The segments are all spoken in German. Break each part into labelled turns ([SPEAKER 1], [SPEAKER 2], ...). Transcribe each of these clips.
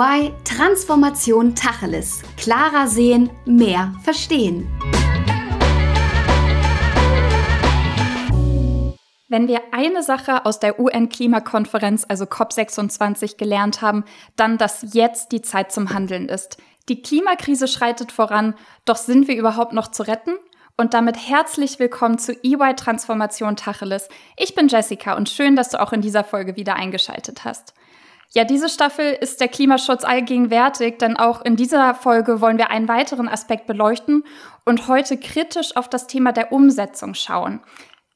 [SPEAKER 1] EY Transformation Tacheles. Klarer sehen, mehr verstehen.
[SPEAKER 2] Wenn wir eine Sache aus der UN-Klimakonferenz, also COP26, gelernt haben, dann, dass jetzt die Zeit zum Handeln ist. Die Klimakrise schreitet voran, doch sind wir überhaupt noch zu retten? Und damit herzlich willkommen zu EY Transformation Tacheles. Ich bin Jessica und schön, dass du auch in dieser Folge wieder eingeschaltet hast. Ja, diese Staffel ist der Klimaschutz allgegenwärtig, denn auch in dieser Folge wollen wir einen weiteren Aspekt beleuchten und heute kritisch auf das Thema der Umsetzung schauen.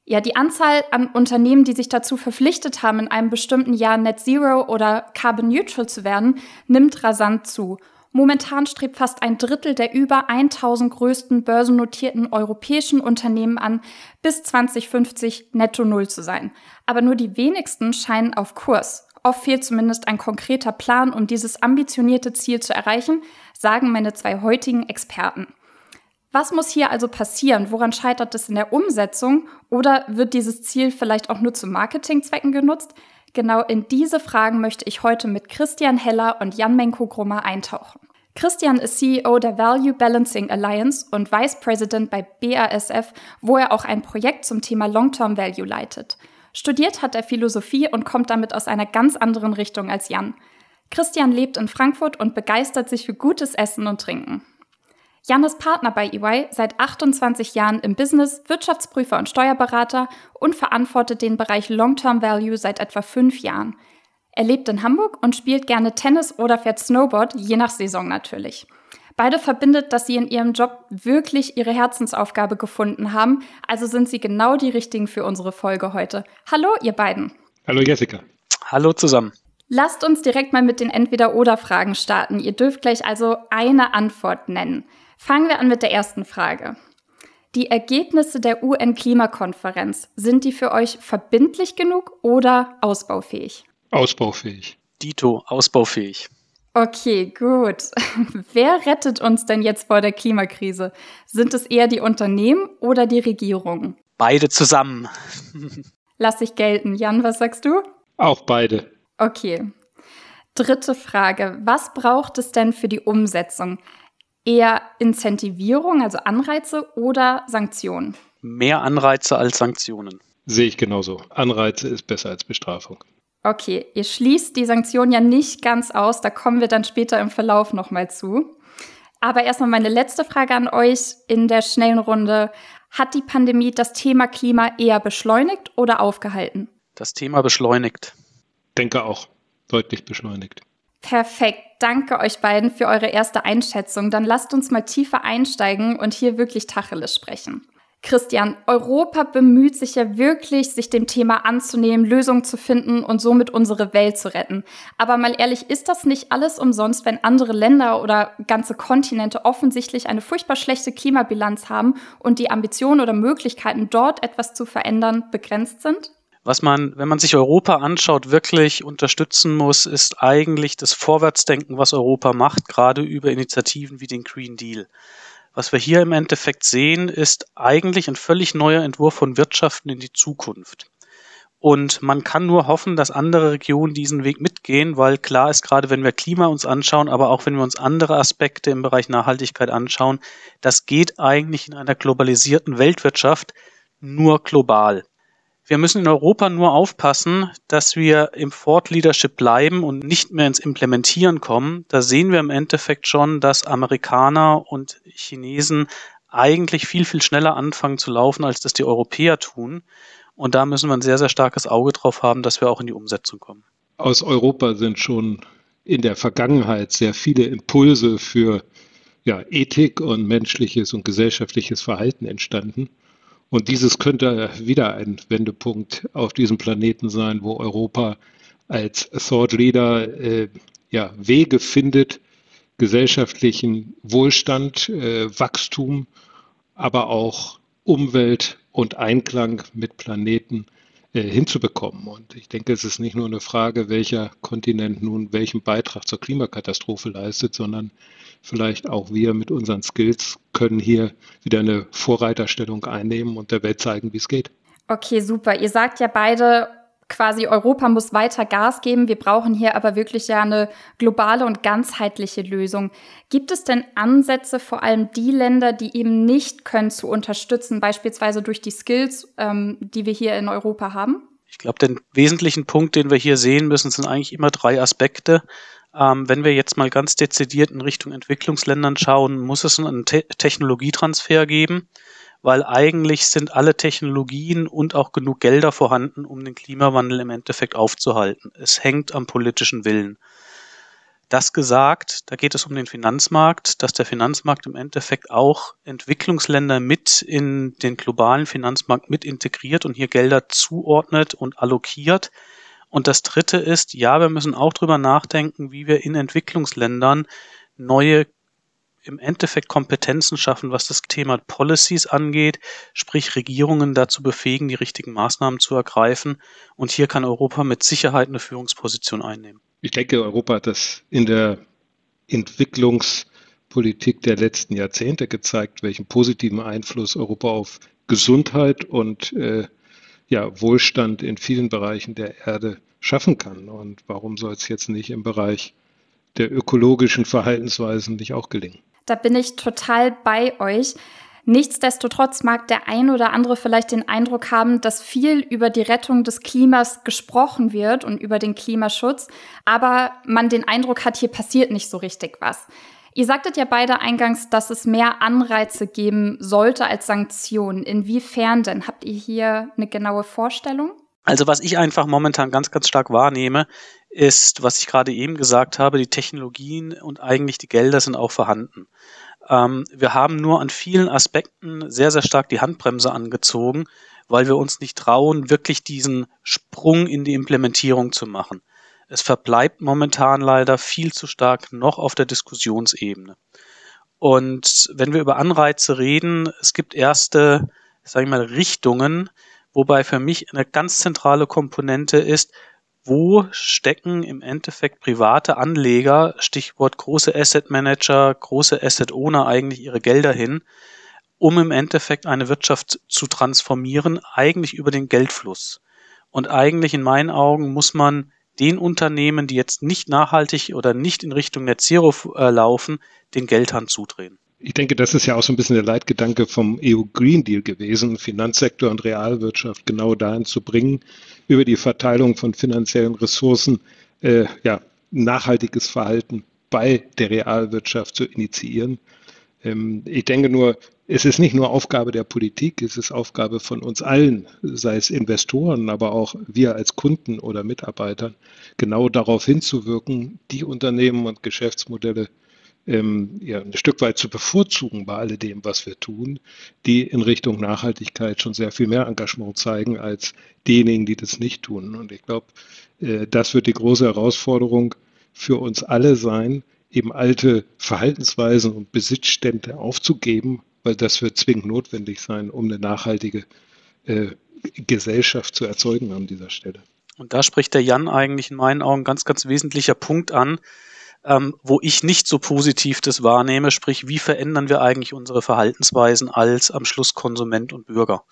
[SPEAKER 2] Ja, die Anzahl an Unternehmen, die sich dazu verpflichtet haben, in einem bestimmten Jahr Net Zero oder Carbon Neutral zu werden, nimmt rasant zu. Momentan strebt fast ein Drittel der über 1000 größten börsennotierten europäischen Unternehmen an, bis 2050 netto Null zu sein. Aber nur die wenigsten scheinen auf Kurs. Oft fehlt zumindest ein konkreter Plan, um dieses ambitionierte Ziel zu erreichen, sagen meine zwei heutigen Experten. Was muss hier also passieren? Woran scheitert es in der Umsetzung? Oder wird dieses Ziel vielleicht auch nur zu Marketingzwecken genutzt? Genau in diese Fragen möchte ich heute mit Christian Heller und Jan Menko-Grummer eintauchen. Christian ist CEO der Value Balancing Alliance und Vice President bei BASF, wo er auch ein Projekt zum Thema Long-Term Value leitet. Studiert hat er Philosophie und kommt damit aus einer ganz anderen Richtung als Jan. Christian lebt in Frankfurt und begeistert sich für gutes Essen und Trinken. Jan ist Partner bei EY seit 28 Jahren im Business, Wirtschaftsprüfer und Steuerberater und verantwortet den Bereich Long-Term Value seit etwa fünf Jahren. Er lebt in Hamburg und spielt gerne Tennis oder fährt Snowboard, je nach Saison natürlich. Beide verbindet, dass sie in ihrem Job wirklich ihre Herzensaufgabe gefunden haben, also sind sie genau die richtigen für unsere Folge heute. Hallo, ihr beiden.
[SPEAKER 3] Hallo, Jessica.
[SPEAKER 4] Hallo zusammen.
[SPEAKER 2] Lasst uns direkt mal mit den Entweder-Oder-Fragen starten. Ihr dürft gleich also eine Antwort nennen. Fangen wir an mit der ersten Frage. Die Ergebnisse der UN-Klimakonferenz, sind die für euch verbindlich genug oder ausbaufähig?
[SPEAKER 3] Ausbaufähig.
[SPEAKER 4] Dito, ausbaufähig.
[SPEAKER 2] Okay, gut. Wer rettet uns denn jetzt vor der Klimakrise? Sind es eher die Unternehmen oder die Regierungen?
[SPEAKER 4] Beide zusammen.
[SPEAKER 2] Lass ich gelten. Jan, was sagst du?
[SPEAKER 3] Auch beide.
[SPEAKER 2] Okay. Dritte Frage. Was braucht es denn für die Umsetzung? Eher Incentivierung, also Anreize oder Sanktionen?
[SPEAKER 4] Mehr Anreize als Sanktionen.
[SPEAKER 3] Sehe ich genauso. Anreize ist besser als Bestrafung.
[SPEAKER 2] Okay, ihr schließt die Sanktionen ja nicht ganz aus, da kommen wir dann später im Verlauf nochmal zu. Aber erstmal meine letzte Frage an euch in der schnellen Runde. Hat die Pandemie das Thema Klima eher beschleunigt oder aufgehalten?
[SPEAKER 4] Das Thema beschleunigt.
[SPEAKER 3] Denke auch, deutlich beschleunigt.
[SPEAKER 2] Perfekt. Danke euch beiden für eure erste Einschätzung. Dann lasst uns mal tiefer einsteigen und hier wirklich Tacheles sprechen. Christian, Europa bemüht sich ja wirklich, sich dem Thema anzunehmen, Lösungen zu finden und somit unsere Welt zu retten. Aber mal ehrlich, ist das nicht alles umsonst, wenn andere Länder oder ganze Kontinente offensichtlich eine furchtbar schlechte Klimabilanz haben und die Ambitionen oder Möglichkeiten, dort etwas zu verändern, begrenzt sind?
[SPEAKER 4] Was man, wenn man sich Europa anschaut, wirklich unterstützen muss, ist eigentlich das Vorwärtsdenken, was Europa macht, gerade über Initiativen wie den Green Deal. Was wir hier im Endeffekt sehen, ist eigentlich ein völlig neuer Entwurf von Wirtschaften in die Zukunft. Und man kann nur hoffen, dass andere Regionen diesen Weg mitgehen, weil klar ist, gerade wenn wir Klima uns anschauen, aber auch wenn wir uns andere Aspekte im Bereich Nachhaltigkeit anschauen, das geht eigentlich in einer globalisierten Weltwirtschaft nur global. Wir müssen in Europa nur aufpassen, dass wir im Thought Leadership bleiben und nicht mehr ins Implementieren kommen. Da sehen wir im Endeffekt schon, dass Amerikaner und Chinesen eigentlich viel, viel schneller anfangen zu laufen, als das die Europäer tun. Und da müssen wir ein sehr, sehr starkes Auge drauf haben, dass wir auch in die Umsetzung kommen.
[SPEAKER 3] Aus Europa sind schon in der Vergangenheit sehr viele Impulse für ja, Ethik und menschliches und gesellschaftliches Verhalten entstanden. Und dieses könnte wieder ein Wendepunkt auf diesem Planeten sein, wo Europa als Thought Leader äh, ja, Wege findet, gesellschaftlichen Wohlstand, äh, Wachstum, aber auch Umwelt und Einklang mit Planeten hinzubekommen. Und ich denke, es ist nicht nur eine Frage, welcher Kontinent nun welchen Beitrag zur Klimakatastrophe leistet, sondern vielleicht auch wir mit unseren Skills können hier wieder eine Vorreiterstellung einnehmen und der Welt zeigen, wie es geht.
[SPEAKER 2] Okay, super. Ihr sagt ja beide, quasi Europa muss weiter Gas geben. Wir brauchen hier aber wirklich ja eine globale und ganzheitliche Lösung. Gibt es denn Ansätze, vor allem die Länder, die eben nicht können, zu unterstützen, beispielsweise durch die Skills, ähm, die wir hier in Europa haben?
[SPEAKER 4] Ich glaube, den wesentlichen Punkt, den wir hier sehen müssen, sind eigentlich immer drei Aspekte. Ähm, wenn wir jetzt mal ganz dezidiert in Richtung Entwicklungsländern schauen, muss es einen Te Technologietransfer geben weil eigentlich sind alle Technologien und auch genug Gelder vorhanden, um den Klimawandel im Endeffekt aufzuhalten. Es hängt am politischen Willen. Das gesagt, da geht es um den Finanzmarkt, dass der Finanzmarkt im Endeffekt auch Entwicklungsländer mit in den globalen Finanzmarkt mit integriert und hier Gelder zuordnet und allokiert. Und das Dritte ist, ja, wir müssen auch drüber nachdenken, wie wir in Entwicklungsländern neue im Endeffekt Kompetenzen schaffen, was das Thema Policies angeht, sprich Regierungen dazu befähigen, die richtigen Maßnahmen zu ergreifen. Und hier kann Europa mit Sicherheit eine Führungsposition einnehmen.
[SPEAKER 3] Ich denke, Europa hat das in der Entwicklungspolitik der letzten Jahrzehnte gezeigt, welchen positiven Einfluss Europa auf Gesundheit und äh, ja, Wohlstand in vielen Bereichen der Erde schaffen kann. Und warum soll es jetzt nicht im Bereich der ökologischen Verhaltensweisen nicht auch gelingen?
[SPEAKER 2] Da bin ich total bei euch. Nichtsdestotrotz mag der ein oder andere vielleicht den Eindruck haben, dass viel über die Rettung des Klimas gesprochen wird und über den Klimaschutz, aber man den Eindruck hat, hier passiert nicht so richtig was. Ihr sagtet ja beide eingangs, dass es mehr Anreize geben sollte als Sanktionen. Inwiefern denn? Habt ihr hier eine genaue Vorstellung?
[SPEAKER 4] Also was ich einfach momentan ganz, ganz stark wahrnehme, ist, was ich gerade eben gesagt habe, die Technologien und eigentlich die Gelder sind auch vorhanden. Ähm, wir haben nur an vielen Aspekten sehr, sehr stark die Handbremse angezogen, weil wir uns nicht trauen, wirklich diesen Sprung in die Implementierung zu machen. Es verbleibt momentan leider viel zu stark noch auf der Diskussionsebene. Und wenn wir über Anreize reden, es gibt erste, sage ich mal, Richtungen, wobei für mich eine ganz zentrale Komponente ist, wo stecken im Endeffekt private Anleger, Stichwort große Asset Manager, große Asset Owner eigentlich ihre Gelder hin, um im Endeffekt eine Wirtschaft zu transformieren, eigentlich über den Geldfluss. Und eigentlich in meinen Augen muss man den Unternehmen, die jetzt nicht nachhaltig oder nicht in Richtung Net Zero äh, laufen, den Geldhand zudrehen.
[SPEAKER 3] Ich denke, das ist ja auch so ein bisschen der Leitgedanke vom EU Green Deal gewesen, Finanzsektor und Realwirtschaft genau dahin zu bringen, über die Verteilung von finanziellen Ressourcen äh, ja, nachhaltiges Verhalten bei der Realwirtschaft zu initiieren. Ähm, ich denke nur, es ist nicht nur Aufgabe der Politik, es ist Aufgabe von uns allen, sei es Investoren, aber auch wir als Kunden oder Mitarbeiter, genau darauf hinzuwirken, die Unternehmen und Geschäftsmodelle ähm, ja, ein Stück weit zu bevorzugen bei alledem, was wir tun, die in Richtung Nachhaltigkeit schon sehr viel mehr Engagement zeigen als diejenigen, die das nicht tun. Und ich glaube, äh, das wird die große Herausforderung für uns alle sein, eben alte Verhaltensweisen und Besitzstände aufzugeben, weil das wird zwingend notwendig sein, um eine nachhaltige äh, Gesellschaft zu erzeugen an dieser Stelle.
[SPEAKER 4] Und da spricht der Jan eigentlich in meinen Augen ganz, ganz wesentlicher Punkt an, ähm, wo ich nicht so positiv das wahrnehme, sprich, wie verändern wir eigentlich unsere Verhaltensweisen als am Schluss Konsument und Bürger.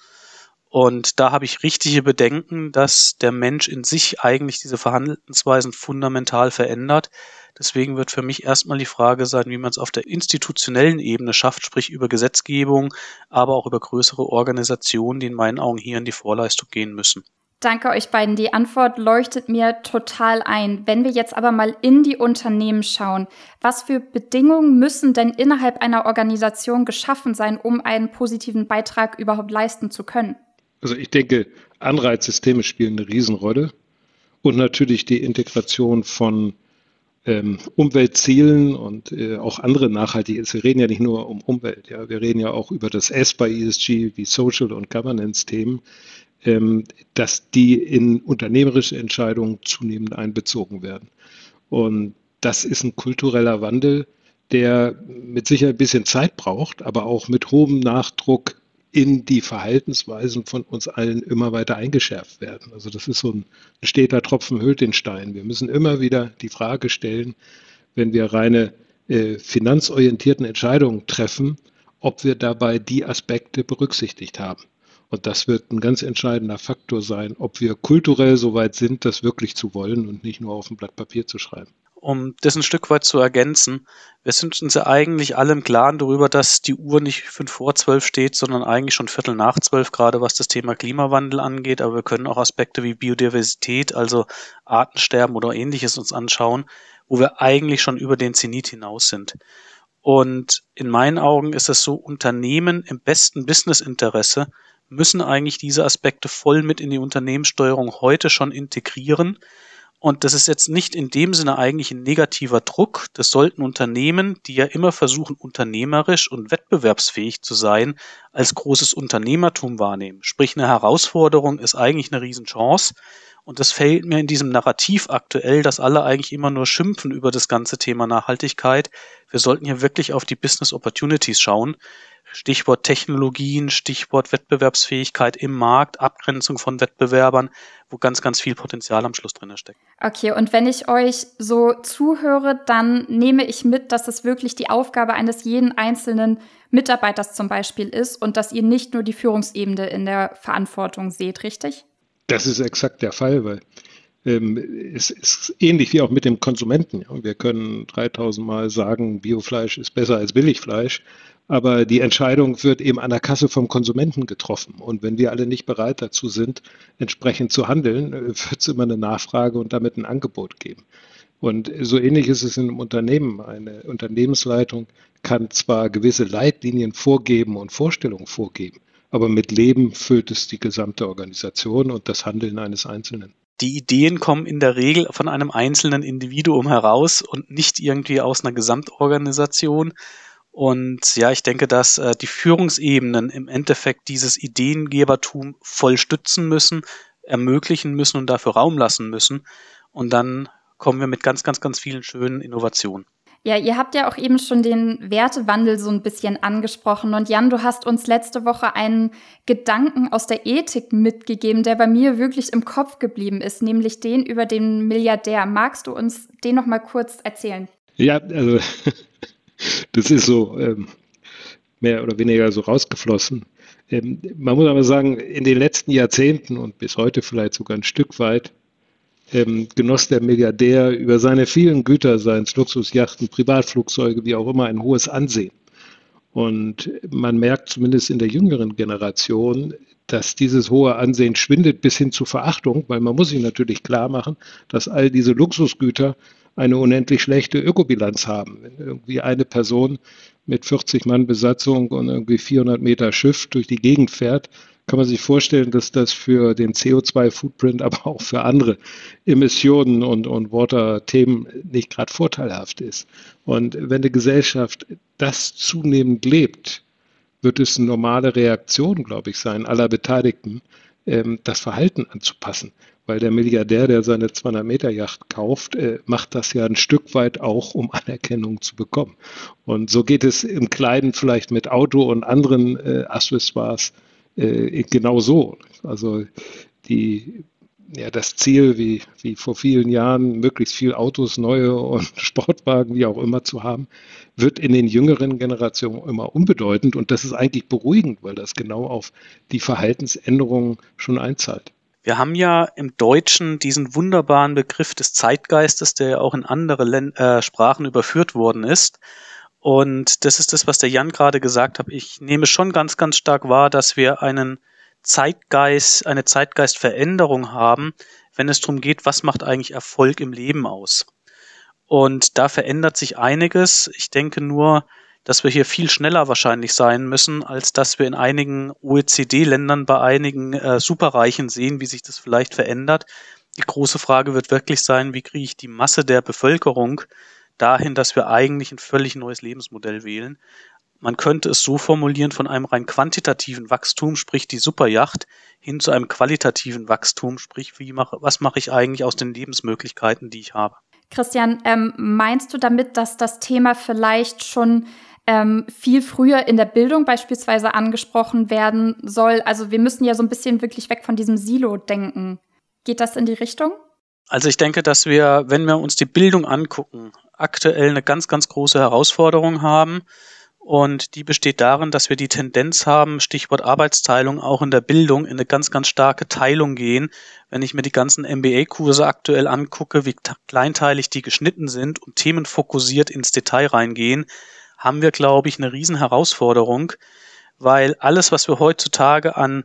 [SPEAKER 4] Und da habe ich richtige Bedenken, dass der Mensch in sich eigentlich diese Verhaltensweisen fundamental verändert. Deswegen wird für mich erstmal die Frage sein, wie man es auf der institutionellen Ebene schafft, sprich über Gesetzgebung, aber auch über größere Organisationen, die in meinen Augen hier in die Vorleistung gehen müssen.
[SPEAKER 2] Danke euch beiden. Die Antwort leuchtet mir total ein. Wenn wir jetzt aber mal in die Unternehmen schauen, was für Bedingungen müssen denn innerhalb einer Organisation geschaffen sein, um einen positiven Beitrag überhaupt leisten zu können?
[SPEAKER 3] Also ich denke, Anreizsysteme spielen eine Riesenrolle und natürlich die Integration von ähm, Umweltzielen und äh, auch andere nachhaltige. Wir reden ja nicht nur um Umwelt, ja, wir reden ja auch über das S bei ESG wie Social und Governance-Themen, dass die in unternehmerische Entscheidungen zunehmend einbezogen werden. Und das ist ein kultureller Wandel, der mit Sicherheit ein bisschen Zeit braucht, aber auch mit hohem Nachdruck in die Verhaltensweisen von uns allen immer weiter eingeschärft werden. Also das ist so ein steter Tropfen hüllt den Stein. Wir müssen immer wieder die Frage stellen, wenn wir reine äh, finanzorientierten Entscheidungen treffen, ob wir dabei die Aspekte berücksichtigt haben. Und das wird ein ganz entscheidender Faktor sein, ob wir kulturell so weit sind, das wirklich zu wollen und nicht nur auf ein Blatt Papier zu schreiben
[SPEAKER 4] um das ein Stück weit zu ergänzen. Wir sind uns ja eigentlich alle im Klaren darüber, dass die Uhr nicht fünf vor zwölf steht, sondern eigentlich schon Viertel nach zwölf, gerade was das Thema Klimawandel angeht. Aber wir können auch Aspekte wie Biodiversität, also Artensterben oder ähnliches uns anschauen, wo wir eigentlich schon über den Zenit hinaus sind. Und in meinen Augen ist es so, Unternehmen im besten Businessinteresse müssen eigentlich diese Aspekte voll mit in die Unternehmenssteuerung heute schon integrieren, und das ist jetzt nicht in dem Sinne eigentlich ein negativer Druck. Das sollten Unternehmen, die ja immer versuchen, unternehmerisch und wettbewerbsfähig zu sein, als großes Unternehmertum wahrnehmen. Sprich, eine Herausforderung ist eigentlich eine Riesenchance. Und das fällt mir in diesem Narrativ aktuell, dass alle eigentlich immer nur schimpfen über das ganze Thema Nachhaltigkeit. Wir sollten hier wirklich auf die Business Opportunities schauen. Stichwort Technologien, Stichwort Wettbewerbsfähigkeit im Markt, Abgrenzung von Wettbewerbern, wo ganz, ganz viel Potenzial am Schluss drin steckt.
[SPEAKER 2] Okay, und wenn ich euch so zuhöre, dann nehme ich mit, dass es wirklich die Aufgabe eines jeden einzelnen Mitarbeiters zum Beispiel ist und dass ihr nicht nur die Führungsebene in der Verantwortung seht, richtig?
[SPEAKER 3] Das ist exakt der Fall, weil ähm, es ist ähnlich wie auch mit dem Konsumenten. Wir können 3000 Mal sagen, Biofleisch ist besser als Billigfleisch. Aber die Entscheidung wird eben an der Kasse vom Konsumenten getroffen. Und wenn wir alle nicht bereit dazu sind, entsprechend zu handeln, äh, wird es immer eine Nachfrage und damit ein Angebot geben. Und so ähnlich ist es in einem Unternehmen. Eine Unternehmensleitung kann zwar gewisse Leitlinien vorgeben und Vorstellungen vorgeben, aber mit Leben füllt es die gesamte Organisation und das Handeln eines Einzelnen.
[SPEAKER 4] Die Ideen kommen in der Regel von einem einzelnen Individuum heraus und nicht irgendwie aus einer Gesamtorganisation. Und ja, ich denke, dass äh, die Führungsebenen im Endeffekt dieses Ideengebertum voll stützen müssen, ermöglichen müssen und dafür Raum lassen müssen. Und dann kommen wir mit ganz, ganz, ganz vielen schönen Innovationen.
[SPEAKER 2] Ja, ihr habt ja auch eben schon den Wertewandel so ein bisschen angesprochen. Und Jan, du hast uns letzte Woche einen Gedanken aus der Ethik mitgegeben, der bei mir wirklich im Kopf geblieben ist, nämlich den über den Milliardär. Magst du uns den noch mal kurz erzählen?
[SPEAKER 3] Ja, also das ist so ähm, mehr oder weniger so rausgeflossen. Ähm, man muss aber sagen, in den letzten Jahrzehnten und bis heute vielleicht sogar ein Stück weit ähm, genoss der Milliardär über seine vielen Güter, seien es Luxusjachten, Privatflugzeuge, wie auch immer, ein hohes Ansehen. Und man merkt zumindest in der jüngeren Generation, dass dieses hohe Ansehen schwindet bis hin zu Verachtung, weil man muss sich natürlich klar machen, dass all diese Luxusgüter eine unendlich schlechte Ökobilanz haben. Wenn irgendwie eine Person mit 40 Mann Besatzung und irgendwie 400 Meter Schiff durch die Gegend fährt, kann man sich vorstellen, dass das für den CO2-Footprint, aber auch für andere Emissionen und, und Water-Themen nicht gerade vorteilhaft ist. Und wenn eine Gesellschaft das zunehmend lebt, wird es eine normale Reaktion, glaube ich, sein aller Beteiligten, ähm, das Verhalten anzupassen weil der Milliardär, der seine 200-Meter-Yacht kauft, äh, macht das ja ein Stück weit auch, um Anerkennung zu bekommen. Und so geht es im Kleinen vielleicht mit Auto und anderen äh, Accessoires äh, genau so. Also die, ja, das Ziel, wie, wie vor vielen Jahren, möglichst viel Autos, neue und Sportwagen, wie auch immer zu haben, wird in den jüngeren Generationen immer unbedeutend. Und das ist eigentlich beruhigend, weil das genau auf die Verhaltensänderungen schon einzahlt.
[SPEAKER 4] Wir haben ja im Deutschen diesen wunderbaren Begriff des Zeitgeistes, der ja auch in andere Län äh, Sprachen überführt worden ist. Und das ist das, was der Jan gerade gesagt hat. Ich nehme schon ganz, ganz stark wahr, dass wir einen Zeitgeist, eine Zeitgeistveränderung haben, wenn es darum geht, was macht eigentlich Erfolg im Leben aus. Und da verändert sich einiges. Ich denke nur, dass wir hier viel schneller wahrscheinlich sein müssen, als dass wir in einigen OECD-Ländern bei einigen äh, Superreichen sehen, wie sich das vielleicht verändert. Die große Frage wird wirklich sein, wie kriege ich die Masse der Bevölkerung dahin, dass wir eigentlich ein völlig neues Lebensmodell wählen. Man könnte es so formulieren von einem rein quantitativen Wachstum, sprich die Superjacht, hin zu einem qualitativen Wachstum, sprich wie mache, was mache ich eigentlich aus den Lebensmöglichkeiten, die ich habe.
[SPEAKER 2] Christian, ähm, meinst du damit, dass das Thema vielleicht schon ähm, viel früher in der Bildung beispielsweise angesprochen werden soll. Also wir müssen ja so ein bisschen wirklich weg von diesem Silo denken. Geht das in die Richtung?
[SPEAKER 4] Also ich denke, dass wir, wenn wir uns die Bildung angucken, aktuell eine ganz, ganz große Herausforderung haben. Und die besteht darin, dass wir die Tendenz haben, Stichwort Arbeitsteilung, auch in der Bildung in eine ganz, ganz starke Teilung gehen. Wenn ich mir die ganzen MBA-Kurse aktuell angucke, wie kleinteilig die geschnitten sind und themenfokussiert ins Detail reingehen, haben wir, glaube ich, eine riesen Herausforderung, weil alles, was wir heutzutage an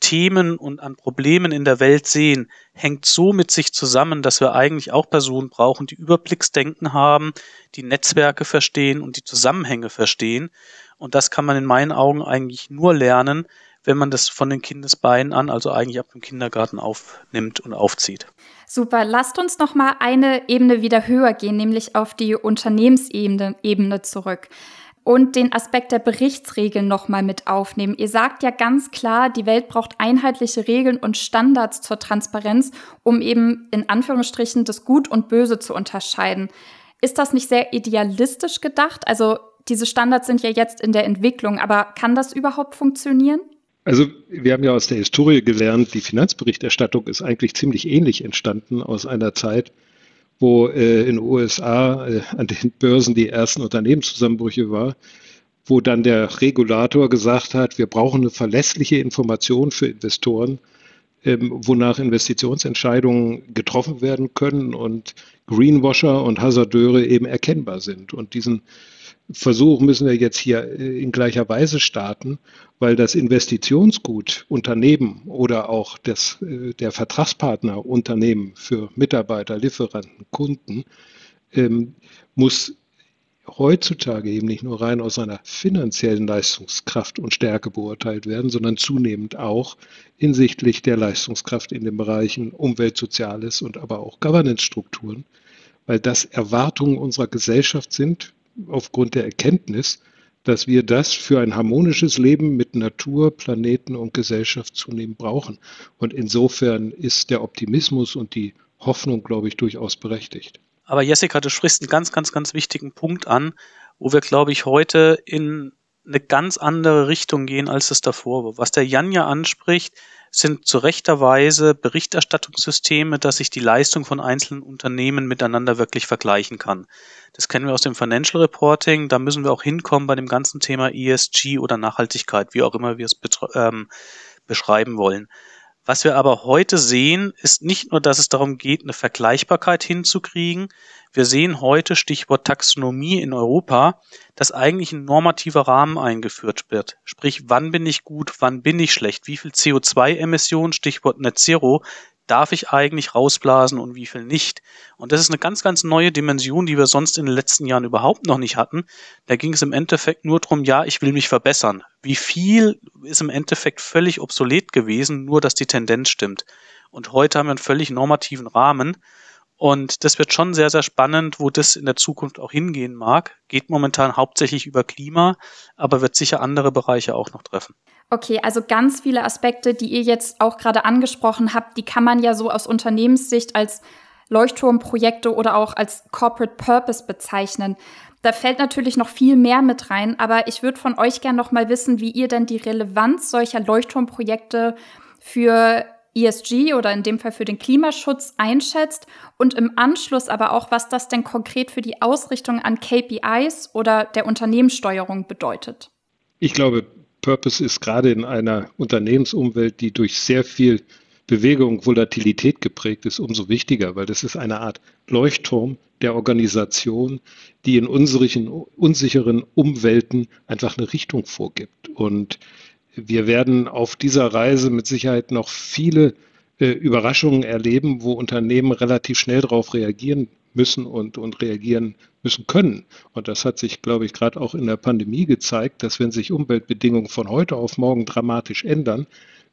[SPEAKER 4] Themen und an Problemen in der Welt sehen, hängt so mit sich zusammen, dass wir eigentlich auch Personen brauchen, die Überblicksdenken haben, die Netzwerke verstehen und die Zusammenhänge verstehen. Und das kann man in meinen Augen eigentlich nur lernen, wenn man das von den Kindesbeinen an, also eigentlich ab dem Kindergarten aufnimmt und aufzieht.
[SPEAKER 2] Super, lasst uns noch mal eine Ebene wieder höher gehen, nämlich auf die Unternehmensebene Ebene zurück und den Aspekt der Berichtsregeln nochmal mit aufnehmen. Ihr sagt ja ganz klar, die Welt braucht einheitliche Regeln und Standards zur Transparenz, um eben in Anführungsstrichen das Gut und Böse zu unterscheiden. Ist das nicht sehr idealistisch gedacht? Also diese Standards sind ja jetzt in der Entwicklung, aber kann das überhaupt funktionieren?
[SPEAKER 3] Also wir haben ja aus der Historie gelernt, die Finanzberichterstattung ist eigentlich ziemlich ähnlich entstanden aus einer Zeit, wo äh, in den USA äh, an den Börsen die ersten Unternehmenszusammenbrüche war, wo dann der Regulator gesagt hat, wir brauchen eine verlässliche Information für Investoren, ähm, wonach Investitionsentscheidungen getroffen werden können und Greenwasher und Hasardeure eben erkennbar sind. Und diesen Versuch müssen wir jetzt hier äh, in gleicher Weise starten, weil das Investitionsgut Unternehmen oder auch das, äh, der Vertragspartner Unternehmen für Mitarbeiter, Lieferanten, Kunden ähm, muss heutzutage eben nicht nur rein aus seiner finanziellen Leistungskraft und Stärke beurteilt werden, sondern zunehmend auch hinsichtlich der Leistungskraft in den Bereichen Umwelt, Soziales und aber auch Governance-Strukturen, weil das Erwartungen unserer Gesellschaft sind, aufgrund der Erkenntnis, dass wir das für ein harmonisches Leben mit Natur, Planeten und Gesellschaft zunehmend brauchen. Und insofern ist der Optimismus und die Hoffnung, glaube ich, durchaus berechtigt.
[SPEAKER 4] Aber Jessica, du sprichst einen ganz, ganz, ganz wichtigen Punkt an, wo wir, glaube ich, heute in eine ganz andere Richtung gehen, als es davor war. Was der Jan ja anspricht, sind zu rechter Weise Berichterstattungssysteme, dass ich die Leistung von einzelnen Unternehmen miteinander wirklich vergleichen kann. Das kennen wir aus dem Financial Reporting. Da müssen wir auch hinkommen bei dem ganzen Thema ESG oder Nachhaltigkeit, wie auch immer wir es ähm, beschreiben wollen. Was wir aber heute sehen, ist nicht nur, dass es darum geht, eine Vergleichbarkeit hinzukriegen. Wir sehen heute, Stichwort Taxonomie in Europa, dass eigentlich ein normativer Rahmen eingeführt wird. Sprich, wann bin ich gut, wann bin ich schlecht, wie viel CO2-Emissionen, Stichwort Net Zero, darf ich eigentlich rausblasen und wie viel nicht. Und das ist eine ganz, ganz neue Dimension, die wir sonst in den letzten Jahren überhaupt noch nicht hatten. Da ging es im Endeffekt nur darum, ja, ich will mich verbessern. Wie viel ist im Endeffekt völlig obsolet gewesen, nur dass die Tendenz stimmt. Und heute haben wir einen völlig normativen Rahmen. Und das wird schon sehr, sehr spannend, wo das in der Zukunft auch hingehen mag. Geht momentan hauptsächlich über Klima, aber wird sicher andere Bereiche auch noch treffen.
[SPEAKER 2] Okay, also ganz viele Aspekte, die ihr jetzt auch gerade angesprochen habt, die kann man ja so aus Unternehmenssicht als Leuchtturmprojekte oder auch als Corporate Purpose bezeichnen. Da fällt natürlich noch viel mehr mit rein, aber ich würde von euch gerne noch mal wissen, wie ihr denn die Relevanz solcher Leuchtturmprojekte für ESG oder in dem Fall für den Klimaschutz einschätzt und im Anschluss aber auch, was das denn konkret für die Ausrichtung an KPIs oder der Unternehmenssteuerung bedeutet.
[SPEAKER 3] Ich glaube, Purpose ist gerade in einer Unternehmensumwelt, die durch sehr viel Bewegung, Volatilität geprägt ist, umso wichtiger, weil das ist eine Art Leuchtturm der Organisation, die in unsicheren Umwelten einfach eine Richtung vorgibt. Und wir werden auf dieser Reise mit Sicherheit noch viele äh, Überraschungen erleben, wo Unternehmen relativ schnell darauf reagieren müssen und, und reagieren müssen können. Und das hat sich, glaube ich, gerade auch in der Pandemie gezeigt, dass wenn sich Umweltbedingungen von heute auf morgen dramatisch ändern,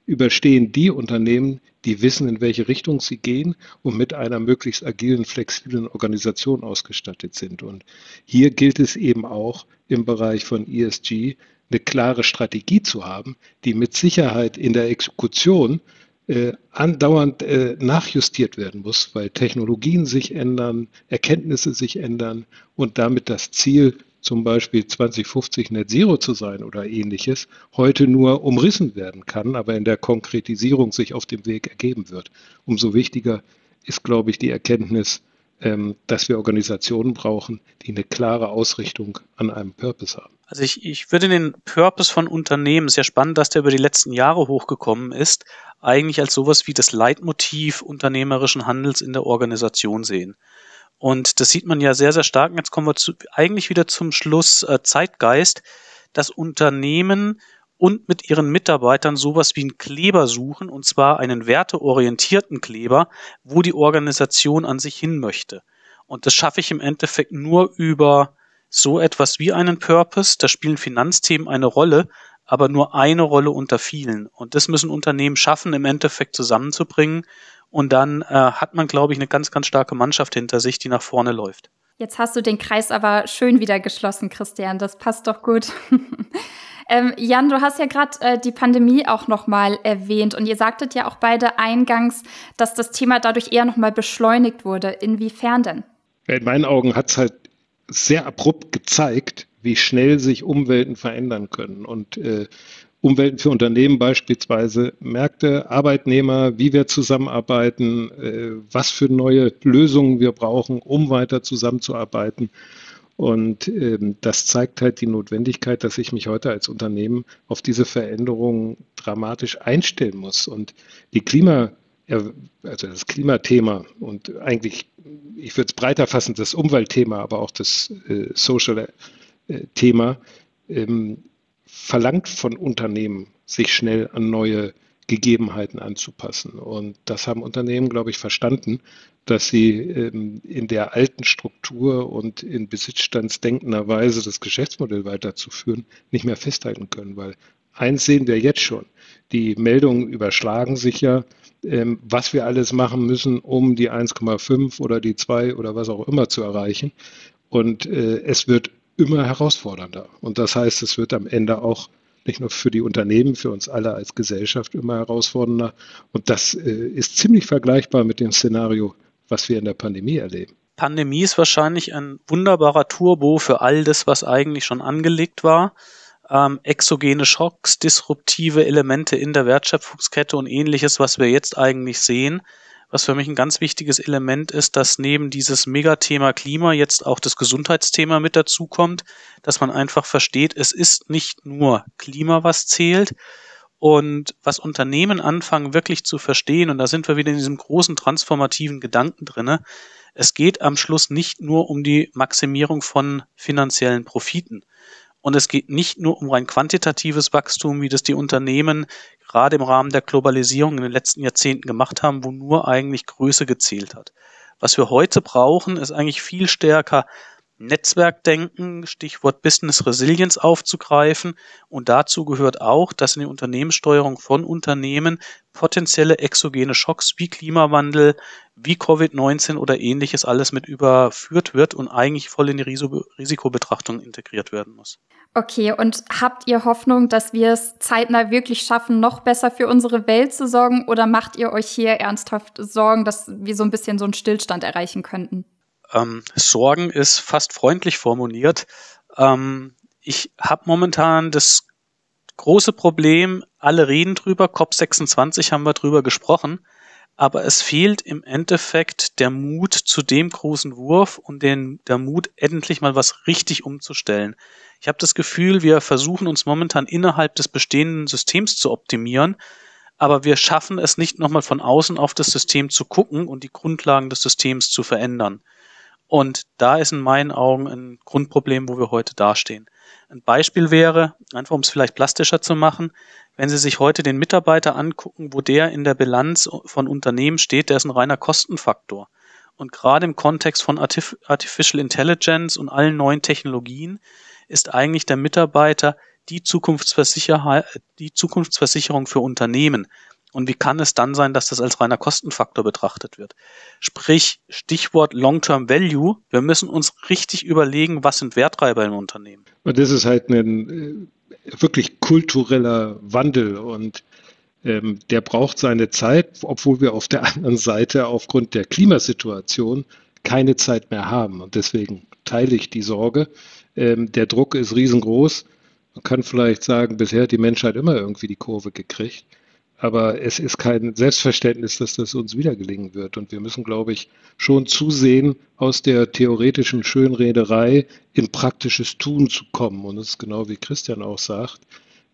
[SPEAKER 3] überstehen die Unternehmen, die wissen, in welche Richtung sie gehen und mit einer möglichst agilen, flexiblen Organisation ausgestattet sind. Und hier gilt es eben auch im Bereich von ESG eine klare Strategie zu haben, die mit Sicherheit in der Exekution äh, andauernd äh, nachjustiert werden muss, weil Technologien sich ändern, Erkenntnisse sich ändern und damit das Ziel, zum Beispiel 2050 Net Zero zu sein oder ähnliches, heute nur umrissen werden kann, aber in der Konkretisierung sich auf dem Weg ergeben wird. Umso wichtiger ist, glaube ich, die Erkenntnis, ähm, dass wir Organisationen brauchen, die eine klare Ausrichtung an einem Purpose haben.
[SPEAKER 4] Also ich, ich würde den Purpose von Unternehmen, sehr spannend, dass der über die letzten Jahre hochgekommen ist, eigentlich als sowas wie das Leitmotiv unternehmerischen Handels in der Organisation sehen. Und das sieht man ja sehr, sehr stark. Jetzt kommen wir zu, eigentlich wieder zum Schluss äh, Zeitgeist, dass Unternehmen und mit ihren Mitarbeitern sowas wie einen Kleber suchen, und zwar einen werteorientierten Kleber, wo die Organisation an sich hin möchte. Und das schaffe ich im Endeffekt nur über so etwas wie einen Purpose. Da spielen Finanzthemen eine Rolle, aber nur eine Rolle unter vielen. Und das müssen Unternehmen schaffen, im Endeffekt zusammenzubringen. Und dann äh, hat man, glaube ich, eine ganz, ganz starke Mannschaft hinter sich, die nach vorne läuft.
[SPEAKER 2] Jetzt hast du den Kreis aber schön wieder geschlossen, Christian. Das passt doch gut. ähm, Jan, du hast ja gerade äh, die Pandemie auch nochmal erwähnt und ihr sagtet ja auch beide eingangs, dass das Thema dadurch eher nochmal beschleunigt wurde. Inwiefern denn?
[SPEAKER 3] In meinen Augen hat es halt sehr abrupt gezeigt, wie schnell sich Umwelten verändern können. Und äh, Umwelten für Unternehmen beispielsweise, Märkte, Arbeitnehmer, wie wir zusammenarbeiten, äh, was für neue Lösungen wir brauchen, um weiter zusammenzuarbeiten. Und ähm, das zeigt halt die Notwendigkeit, dass ich mich heute als Unternehmen auf diese Veränderungen dramatisch einstellen muss. Und die Klima, also das Klimathema und eigentlich, ich würde es breiter fassen, das Umweltthema, aber auch das äh, Social äh, ähm, verlangt von Unternehmen, sich schnell an neue Gegebenheiten anzupassen. Und das haben Unternehmen, glaube ich, verstanden, dass sie ähm, in der alten Struktur und in besitzstandsdenkender Weise das Geschäftsmodell weiterzuführen, nicht mehr festhalten können. Weil eins sehen wir jetzt schon, die Meldungen überschlagen sich ja, ähm, was wir alles machen müssen, um die 1,5 oder die 2 oder was auch immer zu erreichen. Und äh, es wird immer herausfordernder. Und das heißt, es wird am Ende auch nicht nur für die Unternehmen, für uns alle als Gesellschaft immer herausfordernder. Und das äh, ist ziemlich vergleichbar mit dem Szenario, was wir in der Pandemie erleben.
[SPEAKER 4] Pandemie ist wahrscheinlich ein wunderbarer Turbo für all das, was eigentlich schon angelegt war. Ähm, exogene Schocks, disruptive Elemente in der Wertschöpfungskette und ähnliches, was wir jetzt eigentlich sehen was für mich ein ganz wichtiges Element ist, dass neben dieses Megathema Klima jetzt auch das Gesundheitsthema mit dazukommt, dass man einfach versteht, es ist nicht nur Klima, was zählt. Und was Unternehmen anfangen wirklich zu verstehen, und da sind wir wieder in diesem großen transformativen Gedanken drinne, es geht am Schluss nicht nur um die Maximierung von finanziellen Profiten. Und es geht nicht nur um rein quantitatives Wachstum, wie das die Unternehmen gerade im Rahmen der Globalisierung in den letzten Jahrzehnten gemacht haben, wo nur eigentlich Größe gezählt hat. Was wir heute brauchen, ist eigentlich viel stärker Netzwerkdenken, Stichwort Business Resilience aufzugreifen. Und dazu gehört auch, dass in der Unternehmenssteuerung von Unternehmen potenzielle exogene Schocks wie Klimawandel, wie Covid-19 oder ähnliches alles mit überführt wird und eigentlich voll in die Risikobetrachtung integriert werden muss.
[SPEAKER 2] Okay, und habt ihr Hoffnung, dass wir es zeitnah wirklich schaffen, noch besser für unsere Welt zu sorgen? Oder macht ihr euch hier ernsthaft Sorgen, dass wir so ein bisschen so einen Stillstand erreichen könnten?
[SPEAKER 4] Ähm, Sorgen ist fast freundlich formuliert. Ähm, ich habe momentan das große Problem, alle reden drüber, COP26 haben wir drüber gesprochen, aber es fehlt im Endeffekt der Mut zu dem großen Wurf und den, der Mut, endlich mal was richtig umzustellen. Ich habe das Gefühl, wir versuchen uns momentan innerhalb des bestehenden Systems zu optimieren, aber wir schaffen es nicht nochmal von außen auf das System zu gucken und die Grundlagen des Systems zu verändern. Und da ist in meinen Augen ein Grundproblem, wo wir heute dastehen. Ein Beispiel wäre, einfach um es vielleicht plastischer zu machen, wenn Sie sich heute den Mitarbeiter angucken, wo der in der Bilanz von Unternehmen steht, der ist ein reiner Kostenfaktor. Und gerade im Kontext von Artificial Intelligence und allen neuen Technologien ist eigentlich der Mitarbeiter die, die Zukunftsversicherung für Unternehmen. Und wie kann es dann sein, dass das als reiner Kostenfaktor betrachtet wird? Sprich, Stichwort Long-Term Value. Wir müssen uns richtig überlegen, was sind Werttreiber im Unternehmen.
[SPEAKER 3] Und das ist halt ein äh, wirklich kultureller Wandel und ähm, der braucht seine Zeit, obwohl wir auf der anderen Seite aufgrund der Klimasituation keine Zeit mehr haben. Und deswegen teile ich die Sorge, ähm, der Druck ist riesengroß. Man kann vielleicht sagen, bisher hat die Menschheit immer irgendwie die Kurve gekriegt. Aber es ist kein Selbstverständnis, dass das uns wieder gelingen wird. Und wir müssen, glaube ich, schon zusehen, aus der theoretischen Schönrederei in praktisches Tun zu kommen. Und das ist genau wie Christian auch sagt.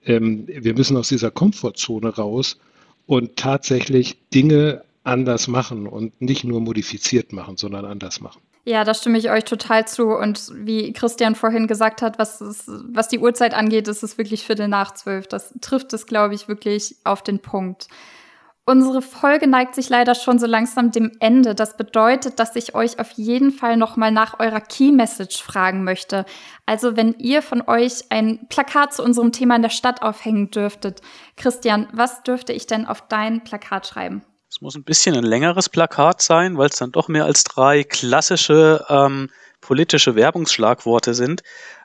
[SPEAKER 3] Ähm, wir müssen aus dieser Komfortzone raus und tatsächlich Dinge anders machen und nicht nur modifiziert machen, sondern anders machen.
[SPEAKER 2] Ja, da stimme ich euch total zu. Und wie Christian vorhin gesagt hat, was, es, was die Uhrzeit angeht, ist es wirklich Viertel nach zwölf. Das trifft es, glaube ich, wirklich auf den Punkt. Unsere Folge neigt sich leider schon so langsam dem Ende. Das bedeutet, dass ich euch auf jeden Fall noch mal nach eurer Key Message fragen möchte. Also, wenn ihr von euch ein Plakat zu unserem Thema in der Stadt aufhängen dürftet. Christian, was dürfte ich denn auf dein Plakat schreiben?
[SPEAKER 4] Es muss ein bisschen ein längeres Plakat sein, weil es dann doch mehr als drei klassische ähm, politische Werbungsschlagworte sind,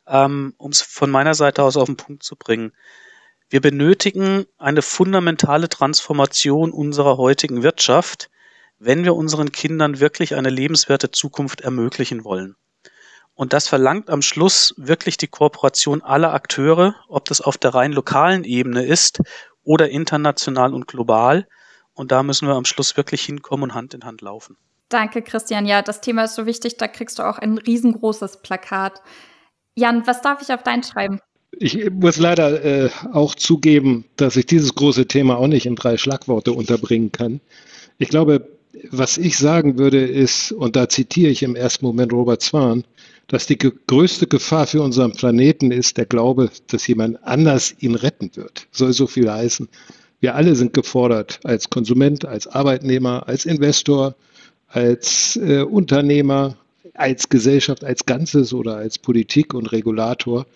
[SPEAKER 4] ähm, um es von meiner Seite aus auf den Punkt zu bringen. Wir benötigen eine fundamentale Transformation unserer heutigen Wirtschaft, wenn wir unseren Kindern wirklich eine lebenswerte Zukunft ermöglichen wollen. Und das verlangt am Schluss wirklich die Kooperation aller Akteure, ob das auf der rein lokalen Ebene ist oder international und global. Und da müssen wir am Schluss wirklich hinkommen und Hand in Hand laufen.
[SPEAKER 2] Danke, Christian. Ja, das Thema ist so wichtig, da kriegst du auch ein riesengroßes Plakat. Jan, was darf ich auf dein schreiben?
[SPEAKER 3] Ich muss leider äh, auch zugeben, dass ich dieses große Thema auch nicht in drei Schlagworte unterbringen kann. Ich glaube, was ich sagen würde, ist, und da zitiere ich im ersten Moment Robert Swan, dass die größte Gefahr für unseren Planeten ist der Glaube, dass jemand anders ihn retten wird. Soll so viel heißen. Wir alle sind gefordert, als Konsument, als Arbeitnehmer, als Investor, als äh, Unternehmer, als Gesellschaft, als Ganzes oder als Politik und Regulator,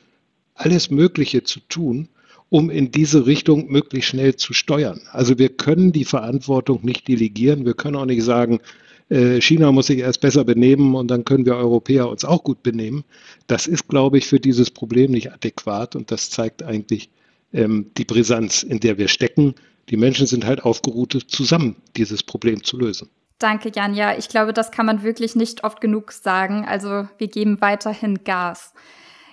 [SPEAKER 3] alles Mögliche zu tun, um in diese Richtung möglichst schnell zu steuern. Also wir können die Verantwortung nicht delegieren. Wir können auch nicht sagen, äh, China muss sich erst besser benehmen und dann können wir Europäer uns auch gut benehmen. Das ist, glaube ich, für dieses Problem nicht adäquat und das zeigt eigentlich, ähm, die Brisanz, in der wir stecken. Die Menschen sind halt aufgeruht, zusammen dieses Problem zu lösen.
[SPEAKER 2] Danke, Jan. Ja, ich glaube, das kann man wirklich nicht oft genug sagen. Also wir geben weiterhin Gas.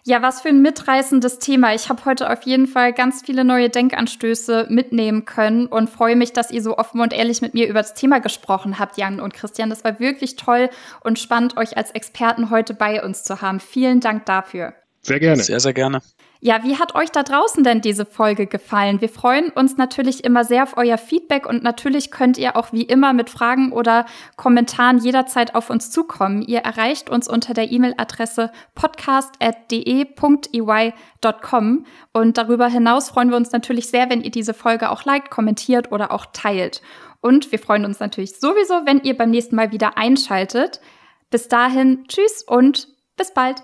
[SPEAKER 2] Ja, was für ein mitreißendes Thema. Ich habe heute auf jeden Fall ganz viele neue Denkanstöße mitnehmen können und freue mich, dass ihr so offen und ehrlich mit mir über das Thema gesprochen habt, Jan und Christian. Das war wirklich toll und spannend, euch als Experten heute bei uns zu haben. Vielen Dank dafür.
[SPEAKER 3] Sehr gerne.
[SPEAKER 4] Sehr, sehr gerne.
[SPEAKER 2] Ja, wie hat euch da draußen denn diese Folge gefallen? Wir freuen uns natürlich immer sehr auf euer Feedback und natürlich könnt ihr auch wie immer mit Fragen oder Kommentaren jederzeit auf uns zukommen. Ihr erreicht uns unter der E-Mail-Adresse podcast.de.ey.com und darüber hinaus freuen wir uns natürlich sehr, wenn ihr diese Folge auch liked, kommentiert oder auch teilt. Und wir freuen uns natürlich sowieso, wenn ihr beim nächsten Mal wieder einschaltet. Bis dahin, tschüss und bis bald.